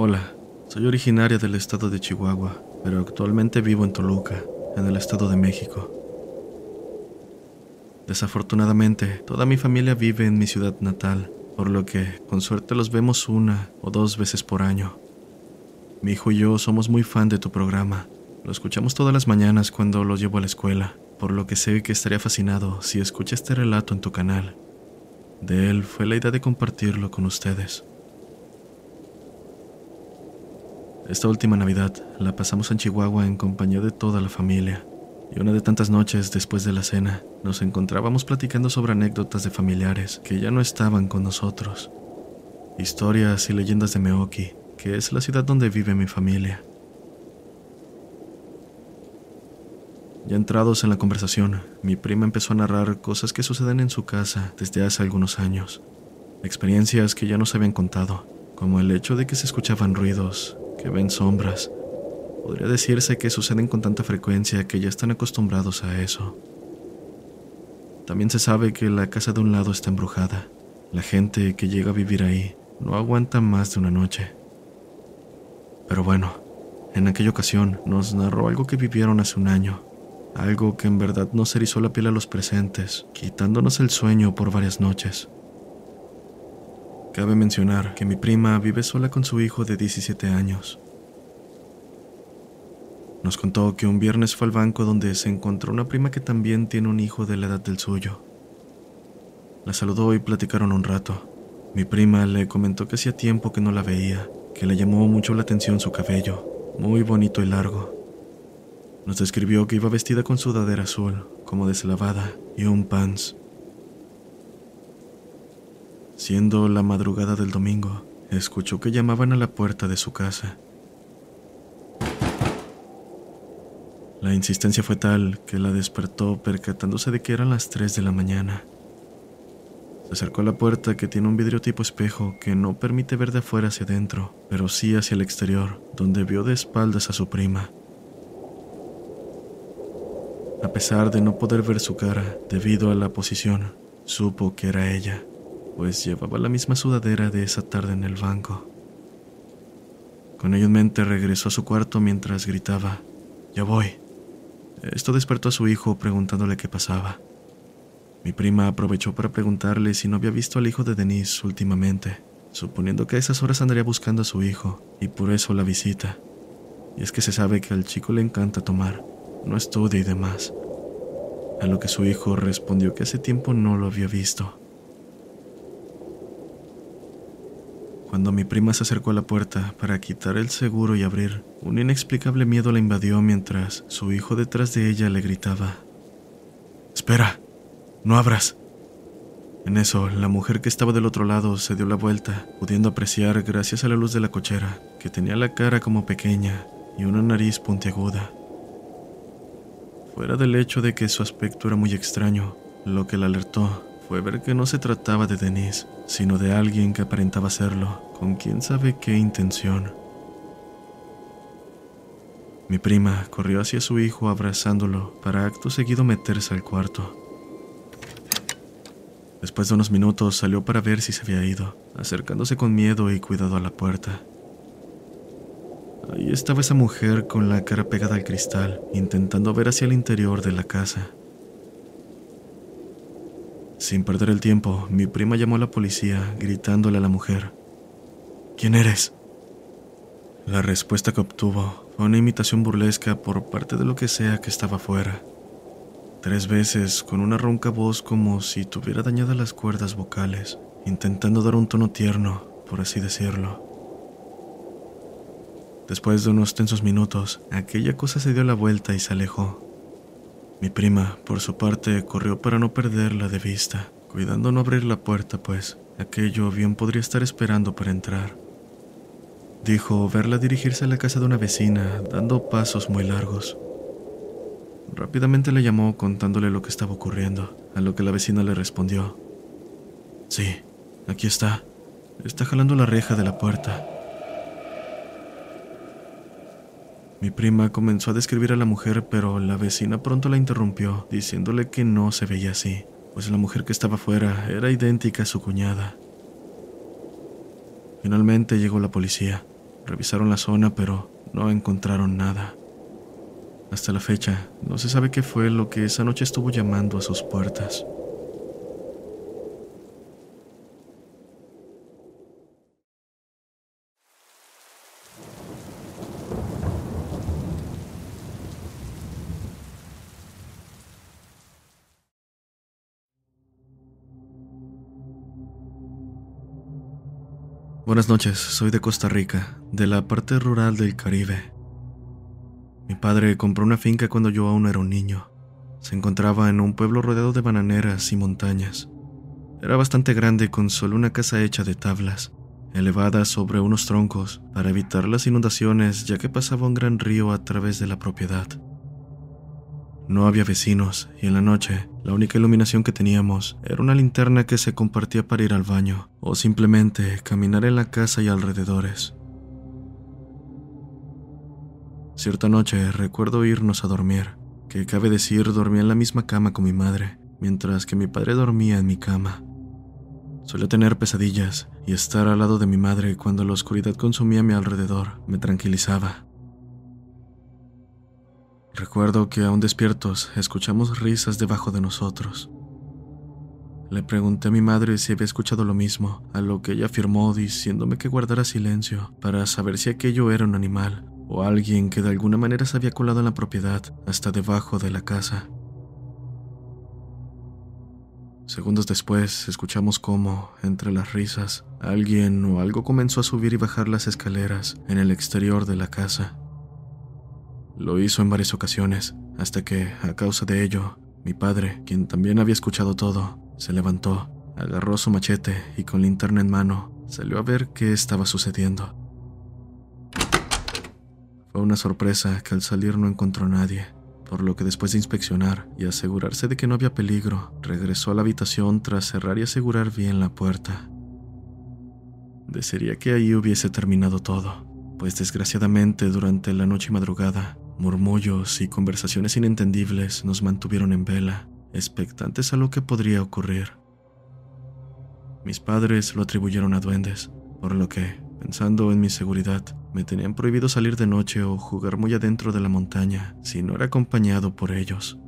Hola, soy originaria del estado de Chihuahua, pero actualmente vivo en Toluca, en el estado de México. Desafortunadamente, toda mi familia vive en mi ciudad natal, por lo que con suerte los vemos una o dos veces por año. Mi hijo y yo somos muy fan de tu programa. Lo escuchamos todas las mañanas cuando lo llevo a la escuela, por lo que sé que estaría fascinado si escucha este relato en tu canal. De él fue la idea de compartirlo con ustedes. Esta última Navidad la pasamos en Chihuahua en compañía de toda la familia. Y una de tantas noches después de la cena, nos encontrábamos platicando sobre anécdotas de familiares que ya no estaban con nosotros. Historias y leyendas de Meoki, que es la ciudad donde vive mi familia. Ya entrados en la conversación, mi prima empezó a narrar cosas que suceden en su casa desde hace algunos años. Experiencias que ya nos habían contado, como el hecho de que se escuchaban ruidos que ven sombras. Podría decirse que suceden con tanta frecuencia que ya están acostumbrados a eso. También se sabe que la casa de un lado está embrujada. La gente que llega a vivir ahí no aguanta más de una noche. Pero bueno, en aquella ocasión nos narró algo que vivieron hace un año, algo que en verdad nos erizó la piel a los presentes, quitándonos el sueño por varias noches. Cabe mencionar que mi prima vive sola con su hijo de 17 años. Nos contó que un viernes fue al banco donde se encontró una prima que también tiene un hijo de la edad del suyo. La saludó y platicaron un rato. Mi prima le comentó que hacía tiempo que no la veía, que le llamó mucho la atención su cabello, muy bonito y largo. Nos describió que iba vestida con sudadera azul, como deslavada, y un pants. Siendo la madrugada del domingo, escuchó que llamaban a la puerta de su casa. La insistencia fue tal que la despertó percatándose de que eran las 3 de la mañana. Se acercó a la puerta que tiene un vidrio tipo espejo que no permite ver de afuera hacia adentro, pero sí hacia el exterior, donde vio de espaldas a su prima. A pesar de no poder ver su cara debido a la posición, supo que era ella pues llevaba la misma sudadera de esa tarde en el banco. Con ello en mente regresó a su cuarto mientras gritaba, Ya voy. Esto despertó a su hijo preguntándole qué pasaba. Mi prima aprovechó para preguntarle si no había visto al hijo de Denise últimamente, suponiendo que a esas horas andaría buscando a su hijo, y por eso la visita. Y es que se sabe que al chico le encanta tomar, no estudia y demás. A lo que su hijo respondió que hace tiempo no lo había visto. Cuando mi prima se acercó a la puerta para quitar el seguro y abrir, un inexplicable miedo la invadió mientras su hijo detrás de ella le gritaba, Espera, no abras. En eso, la mujer que estaba del otro lado se dio la vuelta, pudiendo apreciar, gracias a la luz de la cochera, que tenía la cara como pequeña y una nariz puntiaguda. Fuera del hecho de que su aspecto era muy extraño, lo que la alertó fue ver que no se trataba de Denise, sino de alguien que aparentaba serlo, con quién sabe qué intención. Mi prima corrió hacia su hijo abrazándolo para acto seguido meterse al cuarto. Después de unos minutos salió para ver si se había ido, acercándose con miedo y cuidado a la puerta. Ahí estaba esa mujer con la cara pegada al cristal, intentando ver hacia el interior de la casa. Sin perder el tiempo, mi prima llamó a la policía, gritándole a la mujer, ¿Quién eres? La respuesta que obtuvo fue una imitación burlesca por parte de lo que sea que estaba afuera. Tres veces, con una ronca voz como si tuviera dañadas las cuerdas vocales, intentando dar un tono tierno, por así decirlo. Después de unos tensos minutos, aquella cosa se dio la vuelta y se alejó. Mi prima, por su parte, corrió para no perderla de vista, cuidando no abrir la puerta, pues aquello bien podría estar esperando para entrar. Dijo verla dirigirse a la casa de una vecina, dando pasos muy largos. Rápidamente le llamó contándole lo que estaba ocurriendo, a lo que la vecina le respondió. Sí, aquí está. Está jalando la reja de la puerta. Mi prima comenzó a describir a la mujer, pero la vecina pronto la interrumpió, diciéndole que no se veía así, pues la mujer que estaba fuera era idéntica a su cuñada. Finalmente llegó la policía. Revisaron la zona, pero no encontraron nada. Hasta la fecha, no se sabe qué fue lo que esa noche estuvo llamando a sus puertas. Buenas noches, soy de Costa Rica, de la parte rural del Caribe. Mi padre compró una finca cuando yo aún era un niño. Se encontraba en un pueblo rodeado de bananeras y montañas. Era bastante grande con solo una casa hecha de tablas, elevada sobre unos troncos para evitar las inundaciones ya que pasaba un gran río a través de la propiedad. No había vecinos y en la noche la única iluminación que teníamos era una linterna que se compartía para ir al baño o simplemente caminar en la casa y alrededores. Cierta noche recuerdo irnos a dormir, que cabe decir dormía en la misma cama con mi madre, mientras que mi padre dormía en mi cama. Solía tener pesadillas y estar al lado de mi madre cuando la oscuridad consumía mi alrededor me tranquilizaba. Recuerdo que aún despiertos escuchamos risas debajo de nosotros. Le pregunté a mi madre si había escuchado lo mismo, a lo que ella afirmó diciéndome que guardara silencio para saber si aquello era un animal o alguien que de alguna manera se había colado en la propiedad hasta debajo de la casa. Segundos después, escuchamos cómo, entre las risas, alguien o algo comenzó a subir y bajar las escaleras en el exterior de la casa. Lo hizo en varias ocasiones, hasta que, a causa de ello, mi padre, quien también había escuchado todo, se levantó, agarró su machete y con linterna en mano salió a ver qué estaba sucediendo. Fue una sorpresa que al salir no encontró a nadie, por lo que después de inspeccionar y asegurarse de que no había peligro, regresó a la habitación tras cerrar y asegurar bien la puerta. Desearía que ahí hubiese terminado todo, pues desgraciadamente durante la noche y madrugada, murmullos y conversaciones inentendibles nos mantuvieron en vela, expectantes a lo que podría ocurrir. Mis padres lo atribuyeron a duendes, por lo que, Pensando en mi seguridad, me tenían prohibido salir de noche o jugar muy adentro de la montaña si no era acompañado por ellos.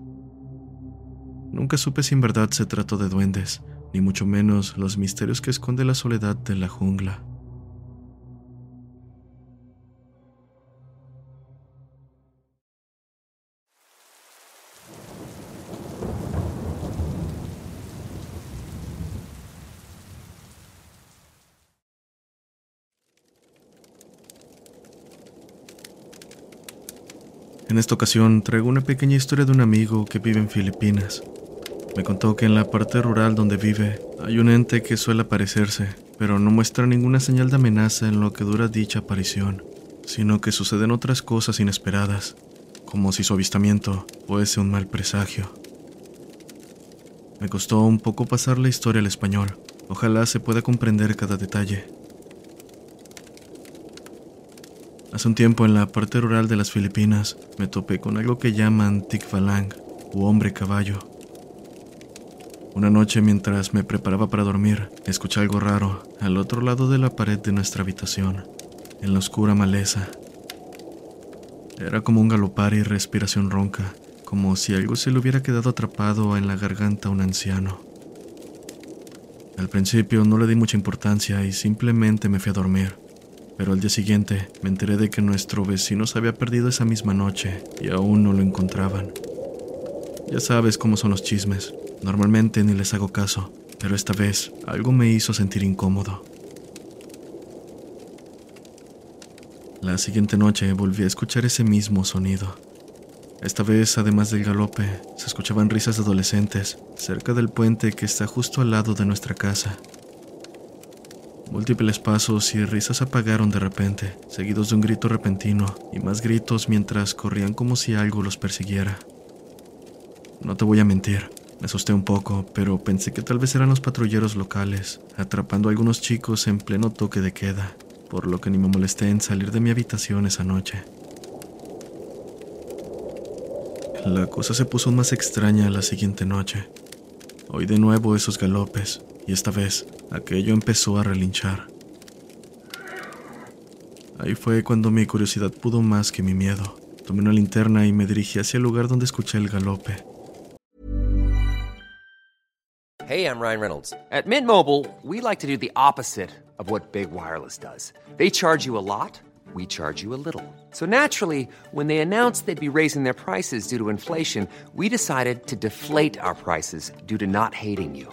Nunca supe si en verdad se trató de duendes, ni mucho menos los misterios que esconde la soledad de la jungla. Esta ocasión traigo una pequeña historia de un amigo que vive en Filipinas. Me contó que en la parte rural donde vive hay un ente que suele aparecerse, pero no muestra ninguna señal de amenaza en lo que dura dicha aparición, sino que suceden otras cosas inesperadas, como si su avistamiento fuese un mal presagio. Me costó un poco pasar la historia al español, ojalá se pueda comprender cada detalle. Hace un tiempo en la parte rural de las Filipinas me topé con algo que llaman tikvalang o hombre caballo. Una noche mientras me preparaba para dormir, escuché algo raro al otro lado de la pared de nuestra habitación, en la oscura maleza. Era como un galopar y respiración ronca, como si algo se le hubiera quedado atrapado en la garganta a un anciano. Al principio no le di mucha importancia y simplemente me fui a dormir pero al día siguiente me enteré de que nuestro vecino se había perdido esa misma noche y aún no lo encontraban. Ya sabes cómo son los chismes, normalmente ni les hago caso, pero esta vez algo me hizo sentir incómodo. La siguiente noche volví a escuchar ese mismo sonido. Esta vez, además del galope, se escuchaban risas de adolescentes cerca del puente que está justo al lado de nuestra casa. Múltiples pasos y risas apagaron de repente, seguidos de un grito repentino y más gritos mientras corrían como si algo los persiguiera. No te voy a mentir, me asusté un poco, pero pensé que tal vez eran los patrulleros locales, atrapando a algunos chicos en pleno toque de queda, por lo que ni me molesté en salir de mi habitación esa noche. La cosa se puso más extraña la siguiente noche. Oí de nuevo esos galopes, y esta vez aquello empezó a relinchar. Ahí fue cuando mi curiosidad pudo más que mi miedo. Tomé una linterna y me dirigí hacia el lugar donde escuché el galope. Hey, I'm Ryan Reynolds. At Mint Mobile, we like to do the opposite of what Big Wireless does. They charge you a lot, we charge you a little. So naturally, when they announced they'd be raising their prices due to inflation, we decided to deflate our prices due to not hating you.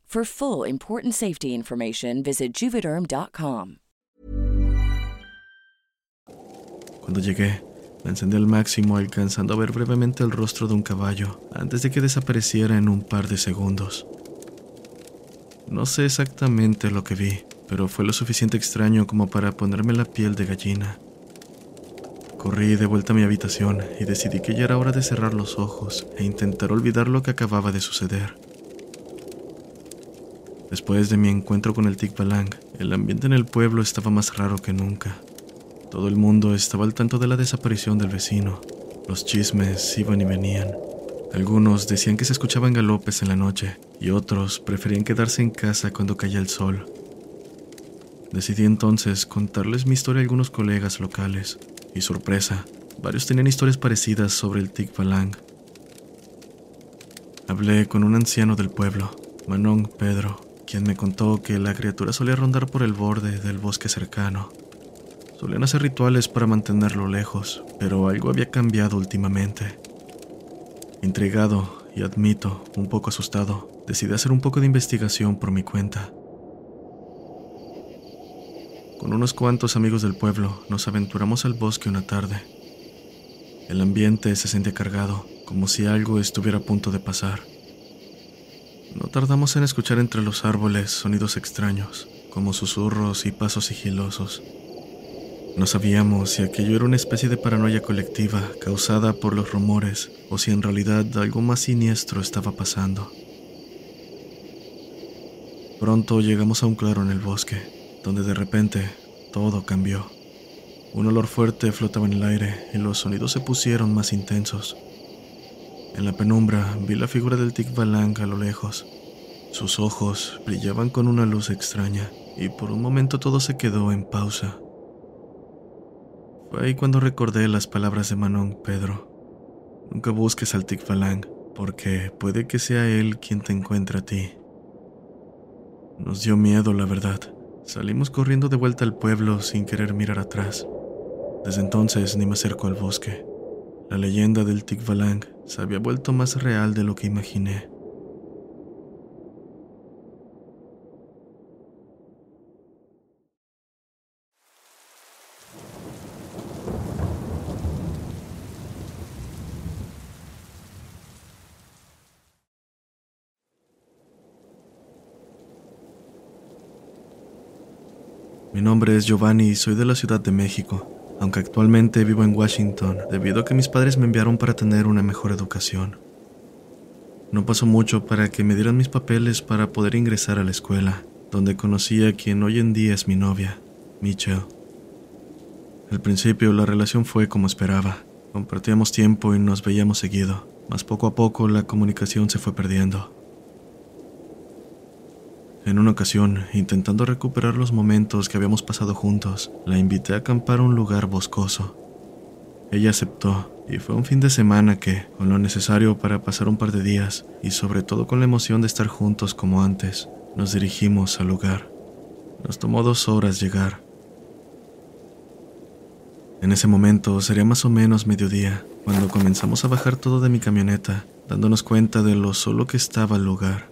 For full important safety information, visit juvederm.com. Cuando llegué, la encendí al máximo alcanzando a ver brevemente el rostro de un caballo antes de que desapareciera en un par de segundos. No sé exactamente lo que vi, pero fue lo suficiente extraño como para ponerme la piel de gallina. Corrí de vuelta a mi habitación y decidí que ya era hora de cerrar los ojos e intentar olvidar lo que acababa de suceder. Después de mi encuentro con el Tikbalang, el ambiente en el pueblo estaba más raro que nunca. Todo el mundo estaba al tanto de la desaparición del vecino. Los chismes iban y venían. Algunos decían que se escuchaban galopes en la noche y otros preferían quedarse en casa cuando caía el sol. Decidí entonces contarles mi historia a algunos colegas locales y sorpresa, varios tenían historias parecidas sobre el Tikbalang. Hablé con un anciano del pueblo, Manon Pedro, quien me contó que la criatura solía rondar por el borde del bosque cercano. Solían hacer rituales para mantenerlo lejos, pero algo había cambiado últimamente. Intrigado y admito, un poco asustado, decidí hacer un poco de investigación por mi cuenta. Con unos cuantos amigos del pueblo nos aventuramos al bosque una tarde. El ambiente se sentía cargado, como si algo estuviera a punto de pasar. No tardamos en escuchar entre los árboles sonidos extraños, como susurros y pasos sigilosos. No sabíamos si aquello era una especie de paranoia colectiva causada por los rumores o si en realidad algo más siniestro estaba pasando. Pronto llegamos a un claro en el bosque donde de repente todo cambió. Un olor fuerte flotaba en el aire y los sonidos se pusieron más intensos. En la penumbra vi la figura del Tikbalang a lo lejos. Sus ojos brillaban con una luz extraña y por un momento todo se quedó en pausa. Fue ahí cuando recordé las palabras de Manon Pedro. Nunca busques al Tikbalang porque puede que sea él quien te encuentre a ti. Nos dio miedo, la verdad. Salimos corriendo de vuelta al pueblo sin querer mirar atrás. Desde entonces ni me acerco al bosque. La leyenda del Tikvalang se había vuelto más real de lo que imaginé. Mi nombre es Giovanni y soy de la Ciudad de México aunque actualmente vivo en Washington debido a que mis padres me enviaron para tener una mejor educación. No pasó mucho para que me dieran mis papeles para poder ingresar a la escuela, donde conocí a quien hoy en día es mi novia, Michelle. Al principio la relación fue como esperaba. Compartíamos tiempo y nos veíamos seguido, mas poco a poco la comunicación se fue perdiendo. En una ocasión, intentando recuperar los momentos que habíamos pasado juntos, la invité a acampar a un lugar boscoso. Ella aceptó y fue un fin de semana que, con lo necesario para pasar un par de días y sobre todo con la emoción de estar juntos como antes, nos dirigimos al lugar. Nos tomó dos horas llegar. En ese momento sería más o menos mediodía, cuando comenzamos a bajar todo de mi camioneta, dándonos cuenta de lo solo que estaba el lugar.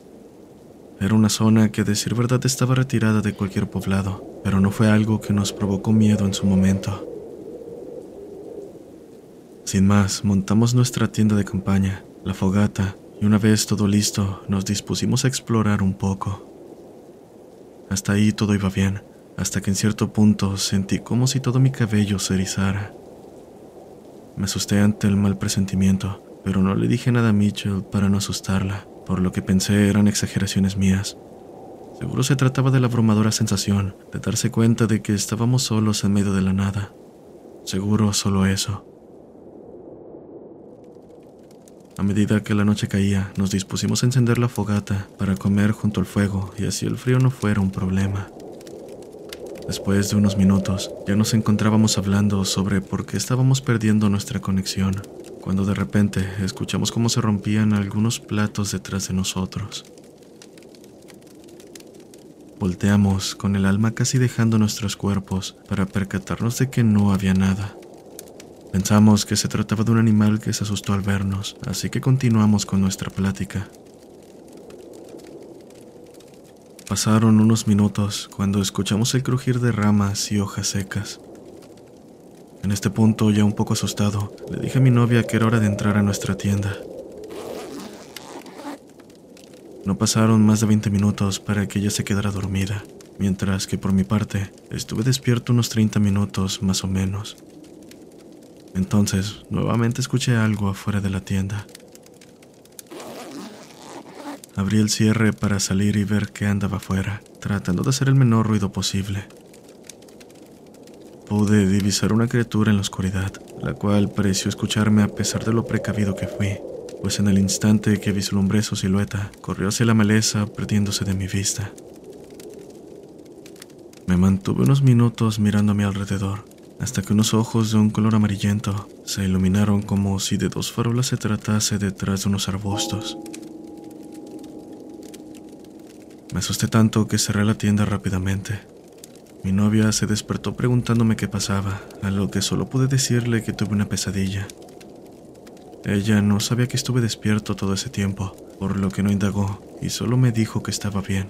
Era una zona que, a decir verdad, estaba retirada de cualquier poblado, pero no fue algo que nos provocó miedo en su momento. Sin más, montamos nuestra tienda de campaña, la fogata, y una vez todo listo, nos dispusimos a explorar un poco. Hasta ahí todo iba bien, hasta que en cierto punto sentí como si todo mi cabello se erizara. Me asusté ante el mal presentimiento, pero no le dije nada a Mitchell para no asustarla por lo que pensé eran exageraciones mías. Seguro se trataba de la abrumadora sensación de darse cuenta de que estábamos solos en medio de la nada. Seguro solo eso. A medida que la noche caía, nos dispusimos a encender la fogata para comer junto al fuego y así el frío no fuera un problema. Después de unos minutos, ya nos encontrábamos hablando sobre por qué estábamos perdiendo nuestra conexión cuando de repente escuchamos cómo se rompían algunos platos detrás de nosotros. Volteamos con el alma casi dejando nuestros cuerpos para percatarnos de que no había nada. Pensamos que se trataba de un animal que se asustó al vernos, así que continuamos con nuestra plática. Pasaron unos minutos cuando escuchamos el crujir de ramas y hojas secas. En este punto, ya un poco asustado, le dije a mi novia que era hora de entrar a nuestra tienda. No pasaron más de 20 minutos para que ella se quedara dormida, mientras que por mi parte estuve despierto unos 30 minutos más o menos. Entonces, nuevamente escuché algo afuera de la tienda. Abrí el cierre para salir y ver qué andaba afuera, tratando de hacer el menor ruido posible. Pude divisar una criatura en la oscuridad, la cual pareció escucharme a pesar de lo precavido que fui, pues en el instante que vislumbré su silueta, corrió hacia la maleza perdiéndose de mi vista. Me mantuve unos minutos mirando a mi alrededor, hasta que unos ojos de un color amarillento se iluminaron como si de dos farolas se tratase detrás de unos arbustos. Me asusté tanto que cerré la tienda rápidamente mi novia se despertó preguntándome qué pasaba, a lo que solo pude decirle que tuve una pesadilla. Ella no sabía que estuve despierto todo ese tiempo, por lo que no indagó y solo me dijo que estaba bien.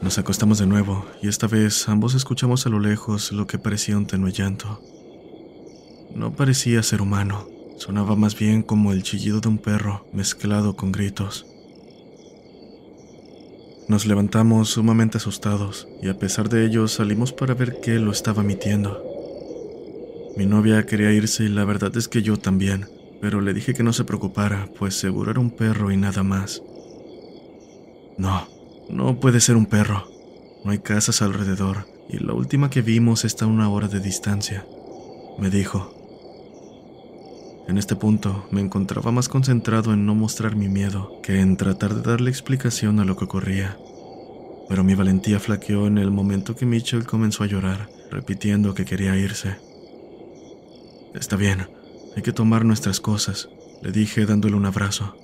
Nos acostamos de nuevo y esta vez ambos escuchamos a lo lejos lo que parecía un tenue llanto. No parecía ser humano, sonaba más bien como el chillido de un perro mezclado con gritos. Nos levantamos sumamente asustados y a pesar de ello salimos para ver qué lo estaba emitiendo. Mi novia quería irse y la verdad es que yo también, pero le dije que no se preocupara, pues seguro era un perro y nada más. No, no puede ser un perro. No hay casas alrededor y la última que vimos está a una hora de distancia, me dijo. En este punto me encontraba más concentrado en no mostrar mi miedo que en tratar de darle explicación a lo que ocurría. Pero mi valentía flaqueó en el momento que Mitchell comenzó a llorar, repitiendo que quería irse. Está bien, hay que tomar nuestras cosas, le dije dándole un abrazo.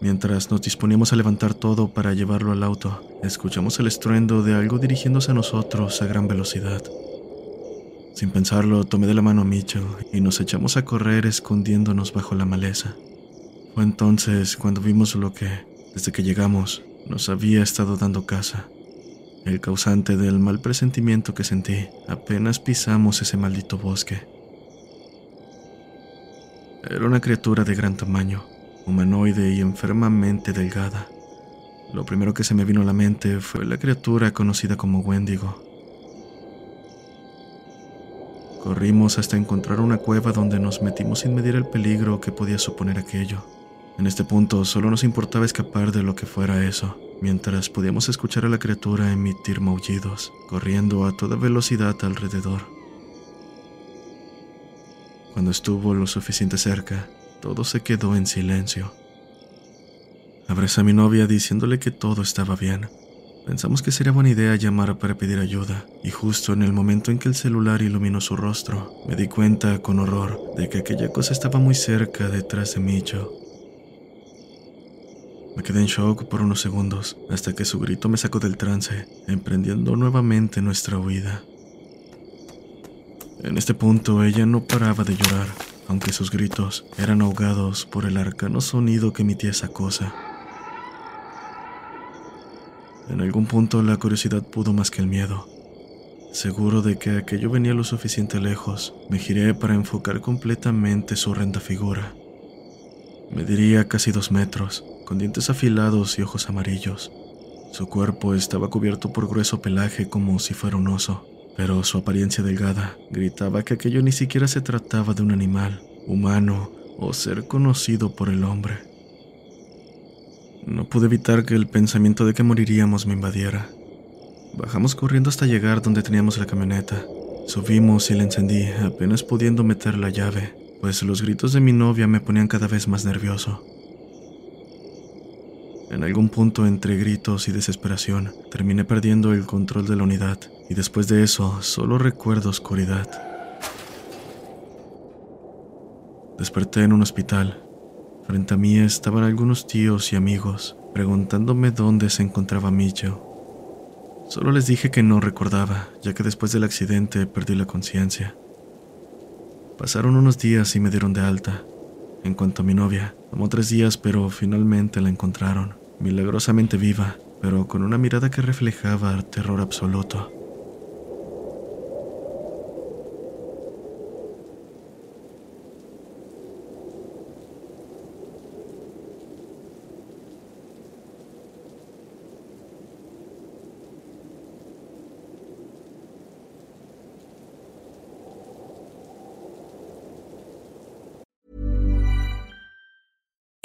Mientras nos disponíamos a levantar todo para llevarlo al auto, escuchamos el estruendo de algo dirigiéndose a nosotros a gran velocidad. Sin pensarlo, tomé de la mano a Mitchell y nos echamos a correr escondiéndonos bajo la maleza. Fue entonces cuando vimos lo que, desde que llegamos, nos había estado dando casa. El causante del mal presentimiento que sentí apenas pisamos ese maldito bosque. Era una criatura de gran tamaño, humanoide y enfermamente delgada. Lo primero que se me vino a la mente fue la criatura conocida como Wendigo. Corrimos hasta encontrar una cueva donde nos metimos sin medir el peligro que podía suponer aquello. En este punto solo nos importaba escapar de lo que fuera eso, mientras podíamos escuchar a la criatura emitir maullidos, corriendo a toda velocidad alrededor. Cuando estuvo lo suficiente cerca, todo se quedó en silencio. Abracé a mi novia diciéndole que todo estaba bien. Pensamos que sería buena idea llamar para pedir ayuda, y justo en el momento en que el celular iluminó su rostro, me di cuenta con horror de que aquella cosa estaba muy cerca detrás de Micho. Me quedé en shock por unos segundos, hasta que su grito me sacó del trance, emprendiendo nuevamente nuestra huida. En este punto ella no paraba de llorar, aunque sus gritos eran ahogados por el arcano sonido que emitía esa cosa. En algún punto la curiosidad pudo más que el miedo. Seguro de que aquello venía lo suficiente lejos, me giré para enfocar completamente su horrenda figura. Mediría casi dos metros, con dientes afilados y ojos amarillos. Su cuerpo estaba cubierto por grueso pelaje como si fuera un oso, pero su apariencia delgada gritaba que aquello ni siquiera se trataba de un animal, humano o ser conocido por el hombre. No pude evitar que el pensamiento de que moriríamos me invadiera. Bajamos corriendo hasta llegar donde teníamos la camioneta. Subimos y la encendí, apenas pudiendo meter la llave, pues los gritos de mi novia me ponían cada vez más nervioso. En algún punto entre gritos y desesperación, terminé perdiendo el control de la unidad y después de eso solo recuerdo oscuridad. Desperté en un hospital. Frente a mí estaban algunos tíos y amigos preguntándome dónde se encontraba Micho. Solo les dije que no recordaba, ya que después del accidente perdí la conciencia. Pasaron unos días y me dieron de alta. En cuanto a mi novia, tomó tres días, pero finalmente la encontraron milagrosamente viva, pero con una mirada que reflejaba terror absoluto.